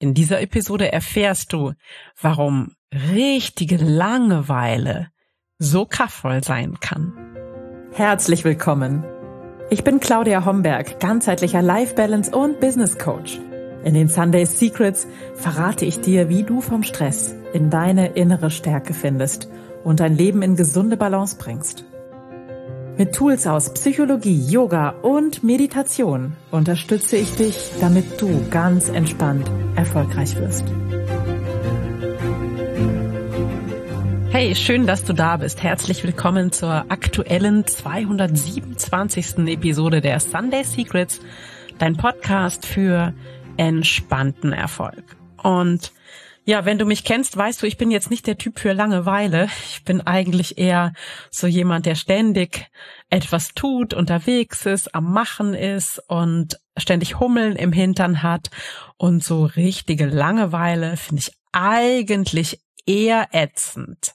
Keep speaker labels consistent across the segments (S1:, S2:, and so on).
S1: In dieser Episode erfährst du, warum richtige Langeweile so kraftvoll sein kann.
S2: Herzlich willkommen. Ich bin Claudia Homberg, ganzheitlicher Life Balance und Business Coach. In den Sunday Secrets verrate ich dir, wie du vom Stress in deine innere Stärke findest und dein Leben in gesunde Balance bringst. Mit Tools aus Psychologie, Yoga und Meditation unterstütze ich dich, damit du ganz entspannt erfolgreich wirst.
S1: Hey, schön, dass du da bist. Herzlich willkommen zur aktuellen 227. Episode der Sunday Secrets, dein Podcast für entspannten Erfolg. Und ja, wenn du mich kennst, weißt du, ich bin jetzt nicht der Typ für Langeweile. Ich bin eigentlich eher so jemand, der ständig etwas tut, unterwegs ist, am Machen ist und ständig Hummeln im Hintern hat. Und so richtige Langeweile finde ich eigentlich eher ätzend.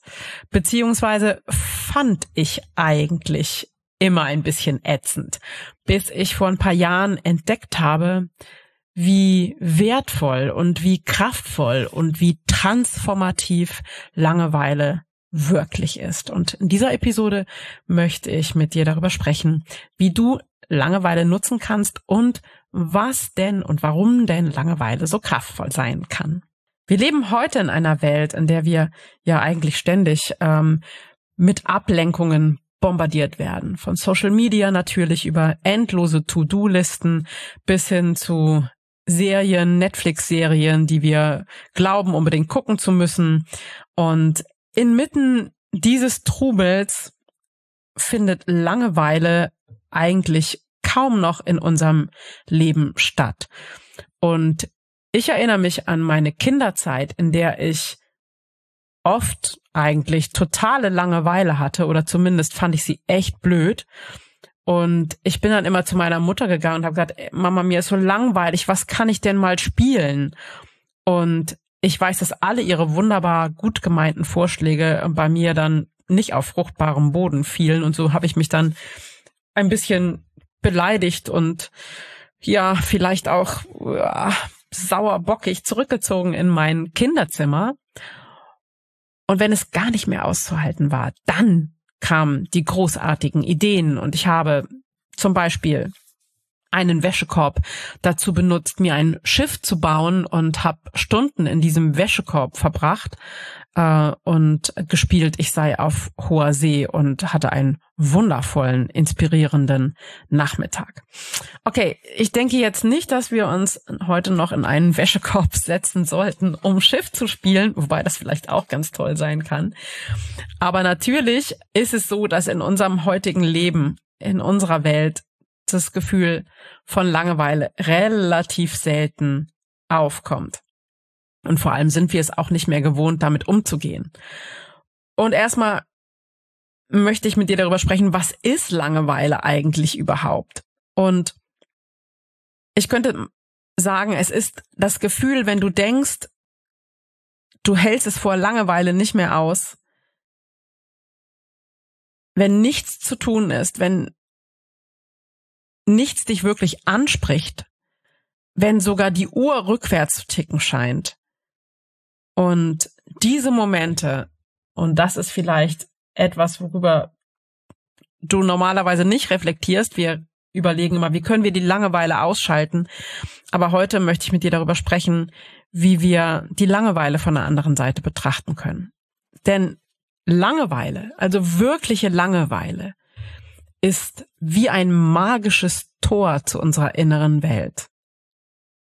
S1: Beziehungsweise fand ich eigentlich immer ein bisschen ätzend, bis ich vor ein paar Jahren entdeckt habe, wie wertvoll und wie kraftvoll und wie transformativ Langeweile wirklich ist. Und in dieser Episode möchte ich mit dir darüber sprechen, wie du Langeweile nutzen kannst und was denn und warum denn Langeweile so kraftvoll sein kann. Wir leben heute in einer Welt, in der wir ja eigentlich ständig ähm, mit Ablenkungen bombardiert werden. Von Social Media natürlich über endlose To-Do-Listen bis hin zu Serien, Netflix-Serien, die wir glauben, unbedingt gucken zu müssen. Und inmitten dieses Trubels findet Langeweile eigentlich kaum noch in unserem Leben statt. Und ich erinnere mich an meine Kinderzeit, in der ich oft eigentlich totale Langeweile hatte oder zumindest fand ich sie echt blöd und ich bin dann immer zu meiner Mutter gegangen und habe gesagt, Mama, mir ist so langweilig, was kann ich denn mal spielen? Und ich weiß, dass alle ihre wunderbar gut gemeinten Vorschläge bei mir dann nicht auf fruchtbarem Boden fielen. Und so habe ich mich dann ein bisschen beleidigt und ja, vielleicht auch ja, sauerbockig zurückgezogen in mein Kinderzimmer. Und wenn es gar nicht mehr auszuhalten war, dann kamen die großartigen Ideen. Und ich habe zum Beispiel einen Wäschekorb dazu benutzt, mir ein Schiff zu bauen und habe Stunden in diesem Wäschekorb verbracht äh, und gespielt, ich sei auf hoher See und hatte einen wundervollen, inspirierenden Nachmittag. Okay, ich denke jetzt nicht, dass wir uns heute noch in einen Wäschekorb setzen sollten, um Schiff zu spielen, wobei das vielleicht auch ganz toll sein kann. Aber natürlich ist es so, dass in unserem heutigen Leben, in unserer Welt, das Gefühl von Langeweile relativ selten aufkommt. Und vor allem sind wir es auch nicht mehr gewohnt, damit umzugehen. Und erstmal möchte ich mit dir darüber sprechen, was ist Langeweile eigentlich überhaupt? Und ich könnte sagen, es ist das Gefühl, wenn du denkst, du hältst es vor Langeweile nicht mehr aus, wenn nichts zu tun ist, wenn nichts dich wirklich anspricht, wenn sogar die Uhr rückwärts zu ticken scheint. Und diese Momente, und das ist vielleicht etwas, worüber du normalerweise nicht reflektierst, wir überlegen immer, wie können wir die Langeweile ausschalten. Aber heute möchte ich mit dir darüber sprechen, wie wir die Langeweile von der anderen Seite betrachten können. Denn Langeweile, also wirkliche Langeweile, ist wie ein magisches Tor zu unserer inneren Welt.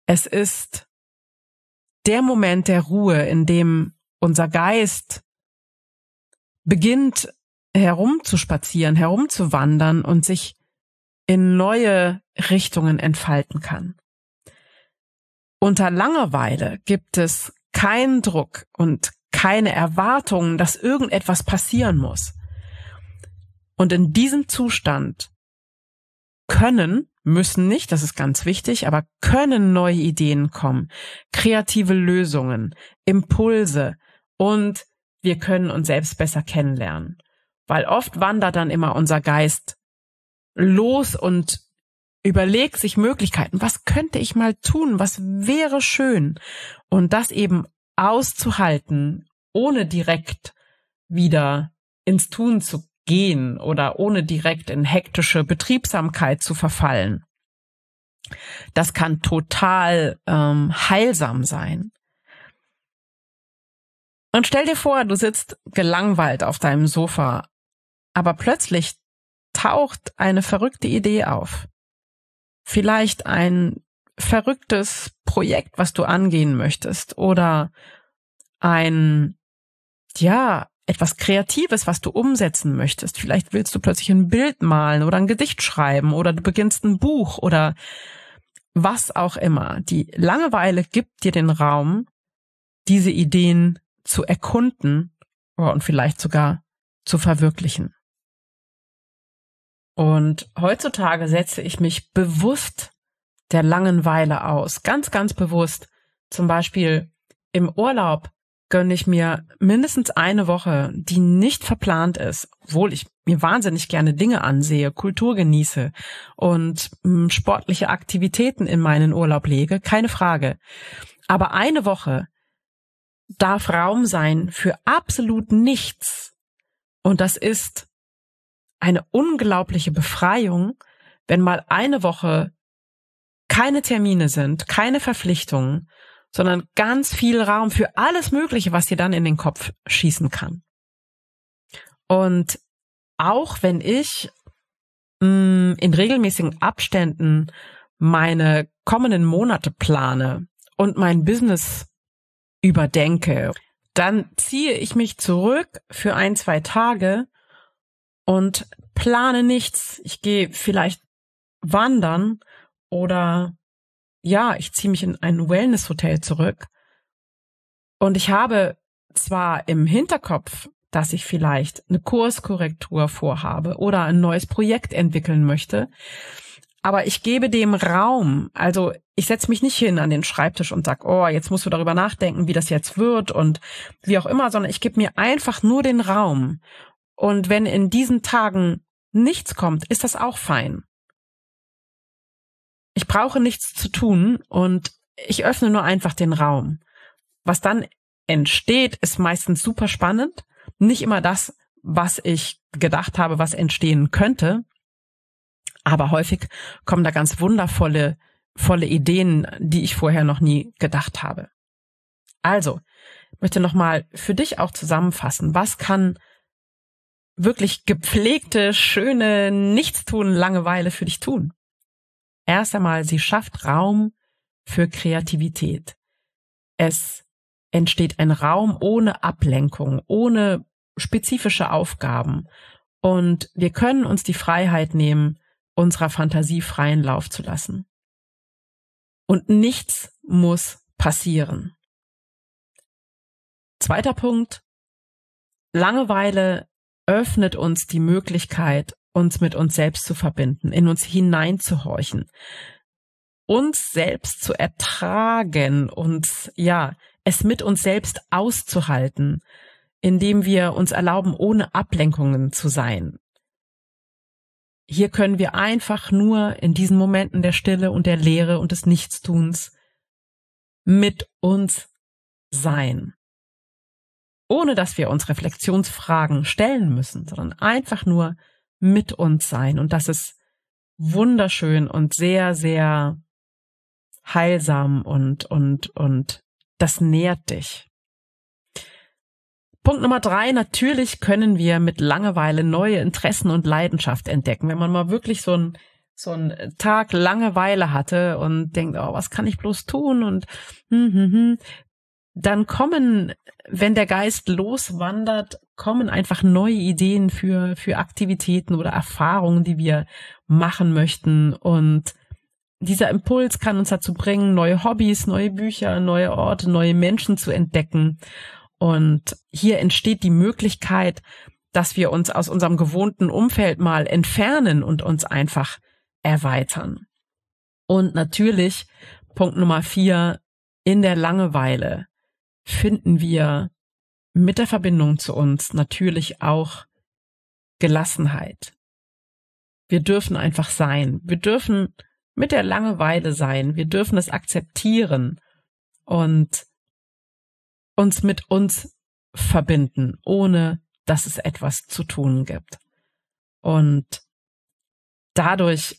S1: Es ist der Moment der Ruhe, in dem unser Geist beginnt herumzuspazieren, herumzuwandern und sich in neue Richtungen entfalten kann. Unter Langeweile gibt es keinen Druck und keine Erwartungen, dass irgendetwas passieren muss. Und in diesem Zustand können, müssen nicht, das ist ganz wichtig, aber können neue Ideen kommen, kreative Lösungen, Impulse und wir können uns selbst besser kennenlernen. Weil oft wandert dann immer unser Geist los und überlegt sich Möglichkeiten. Was könnte ich mal tun? Was wäre schön? Und das eben auszuhalten, ohne direkt wieder ins Tun zu gehen oder ohne direkt in hektische Betriebsamkeit zu verfallen. Das kann total ähm, heilsam sein. Und stell dir vor, du sitzt gelangweilt auf deinem Sofa, aber plötzlich taucht eine verrückte Idee auf. Vielleicht ein verrücktes Projekt, was du angehen möchtest oder ein, ja, etwas Kreatives, was du umsetzen möchtest. Vielleicht willst du plötzlich ein Bild malen oder ein Gedicht schreiben oder du beginnst ein Buch oder was auch immer. Die Langeweile gibt dir den Raum, diese Ideen zu erkunden und vielleicht sogar zu verwirklichen. Und heutzutage setze ich mich bewusst der Langeweile aus. Ganz, ganz bewusst. Zum Beispiel im Urlaub gönne ich mir mindestens eine Woche, die nicht verplant ist, obwohl ich mir wahnsinnig gerne Dinge ansehe, Kultur genieße und hm, sportliche Aktivitäten in meinen Urlaub lege, keine Frage. Aber eine Woche darf Raum sein für absolut nichts. Und das ist eine unglaubliche Befreiung, wenn mal eine Woche keine Termine sind, keine Verpflichtungen, sondern ganz viel Raum für alles Mögliche, was dir dann in den Kopf schießen kann. Und auch wenn ich mh, mm, in regelmäßigen Abständen meine kommenden Monate plane und mein Business überdenke, dann ziehe ich mich zurück für ein, zwei Tage und plane nichts. Ich gehe vielleicht wandern oder ja, ich ziehe mich in ein Wellness-Hotel zurück. Und ich habe zwar im Hinterkopf, dass ich vielleicht eine Kurskorrektur vorhabe oder ein neues Projekt entwickeln möchte, aber ich gebe dem Raum. Also ich setze mich nicht hin an den Schreibtisch und sag, oh, jetzt musst du darüber nachdenken, wie das jetzt wird und wie auch immer, sondern ich gebe mir einfach nur den Raum. Und wenn in diesen Tagen nichts kommt, ist das auch fein. Ich brauche nichts zu tun und ich öffne nur einfach den Raum. Was dann entsteht, ist meistens super spannend. Nicht immer das, was ich gedacht habe, was entstehen könnte. Aber häufig kommen da ganz wundervolle, volle Ideen, die ich vorher noch nie gedacht habe. Also, ich möchte nochmal für dich auch zusammenfassen. Was kann wirklich gepflegte, schöne, Nichtstun, Langeweile für dich tun? Erst einmal, sie schafft Raum für Kreativität. Es entsteht ein Raum ohne Ablenkung, ohne spezifische Aufgaben. Und wir können uns die Freiheit nehmen, unserer Fantasie freien Lauf zu lassen. Und nichts muss passieren. Zweiter Punkt. Langeweile öffnet uns die Möglichkeit, uns mit uns selbst zu verbinden, in uns hineinzuhorchen, uns selbst zu ertragen und ja, es mit uns selbst auszuhalten, indem wir uns erlauben, ohne Ablenkungen zu sein. Hier können wir einfach nur in diesen Momenten der Stille und der Leere und des Nichtstuns mit uns sein. Ohne dass wir uns Reflexionsfragen stellen müssen, sondern einfach nur mit uns sein. Und das ist wunderschön und sehr, sehr heilsam und, und, und das nährt dich. Punkt Nummer drei, natürlich können wir mit Langeweile neue Interessen und Leidenschaft entdecken. Wenn man mal wirklich so ein so einen Tag Langeweile hatte und denkt, oh, was kann ich bloß tun und hm, hm, hm, dann kommen, wenn der Geist loswandert, kommen einfach neue Ideen für, für Aktivitäten oder Erfahrungen, die wir machen möchten. Und dieser Impuls kann uns dazu bringen, neue Hobbys, neue Bücher, neue Orte, neue Menschen zu entdecken. Und hier entsteht die Möglichkeit, dass wir uns aus unserem gewohnten Umfeld mal entfernen und uns einfach erweitern. Und natürlich, Punkt Nummer vier, in der Langeweile finden wir mit der Verbindung zu uns natürlich auch Gelassenheit. Wir dürfen einfach sein. Wir dürfen mit der Langeweile sein. Wir dürfen es akzeptieren und uns mit uns verbinden, ohne dass es etwas zu tun gibt. Und dadurch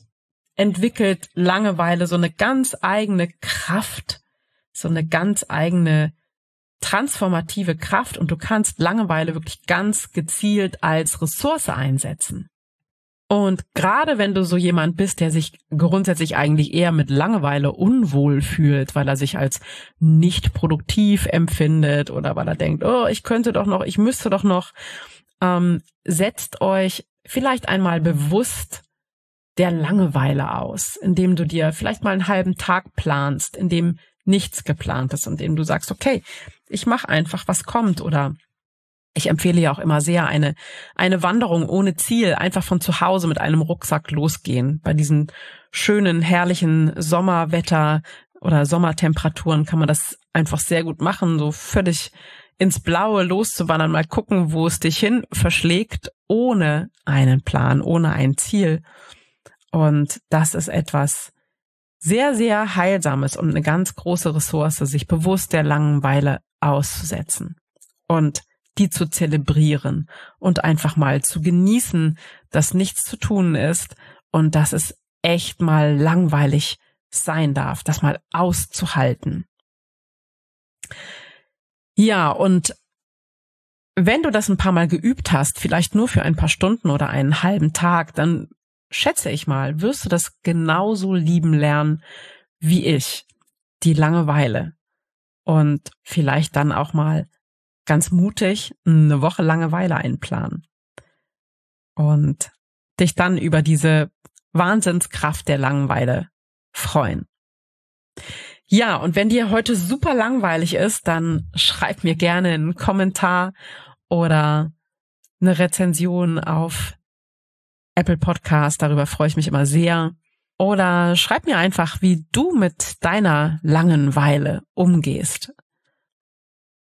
S1: entwickelt Langeweile so eine ganz eigene Kraft, so eine ganz eigene transformative Kraft und du kannst Langeweile wirklich ganz gezielt als Ressource einsetzen. Und gerade wenn du so jemand bist, der sich grundsätzlich eigentlich eher mit Langeweile unwohl fühlt, weil er sich als nicht produktiv empfindet oder weil er denkt, oh, ich könnte doch noch, ich müsste doch noch, ähm, setzt euch vielleicht einmal bewusst der Langeweile aus, indem du dir vielleicht mal einen halben Tag planst, in dem nichts geplant ist, indem du sagst, okay, ich mache einfach, was kommt oder ich empfehle ja auch immer sehr eine, eine Wanderung ohne Ziel, einfach von zu Hause mit einem Rucksack losgehen. Bei diesen schönen, herrlichen Sommerwetter oder Sommertemperaturen kann man das einfach sehr gut machen, so völlig ins Blaue loszuwandern, mal gucken, wo es dich hin verschlägt, ohne einen Plan, ohne ein Ziel. Und das ist etwas sehr, sehr Heilsames und eine ganz große Ressource, sich bewusst der Langeweile auszusetzen. Und die zu zelebrieren und einfach mal zu genießen, dass nichts zu tun ist und dass es echt mal langweilig sein darf, das mal auszuhalten. Ja, und wenn du das ein paar Mal geübt hast, vielleicht nur für ein paar Stunden oder einen halben Tag, dann schätze ich mal, wirst du das genauso lieben lernen wie ich, die Langeweile. Und vielleicht dann auch mal ganz mutig eine Woche Langeweile einplanen. Und dich dann über diese Wahnsinnskraft der Langeweile freuen. Ja, und wenn dir heute super langweilig ist, dann schreib mir gerne einen Kommentar oder eine Rezension auf Apple Podcast. Darüber freue ich mich immer sehr. Oder schreib mir einfach, wie du mit deiner Langeweile umgehst.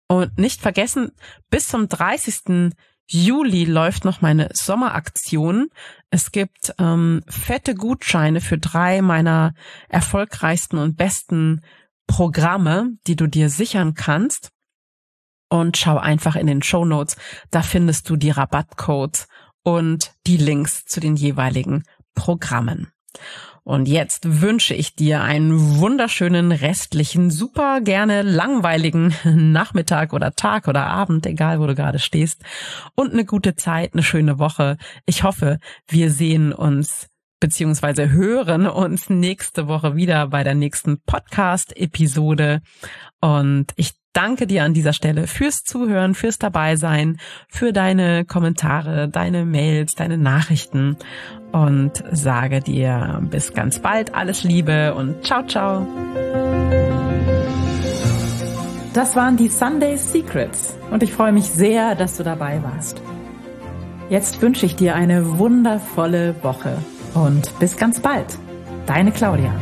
S1: Und nicht vergessen, bis zum 30. Juli läuft noch meine Sommeraktion. Es gibt ähm, fette Gutscheine für drei meiner erfolgreichsten und besten Programme, die du dir sichern kannst. Und schau einfach in den Show Notes, da findest du die Rabattcodes und die Links zu den jeweiligen Programmen. Und jetzt wünsche ich dir einen wunderschönen restlichen, super gerne langweiligen Nachmittag oder Tag oder Abend, egal wo du gerade stehst, und eine gute Zeit, eine schöne Woche. Ich hoffe, wir sehen uns beziehungsweise hören uns nächste Woche wieder bei der nächsten Podcast-Episode. Und ich danke dir an dieser Stelle fürs Zuhören, fürs Dabeisein, für deine Kommentare, deine Mails, deine Nachrichten und sage dir bis ganz bald alles Liebe und ciao, ciao.
S2: Das waren die Sunday Secrets und ich freue mich sehr, dass du dabei warst. Jetzt wünsche ich dir eine wundervolle Woche und bis ganz bald. Deine Claudia.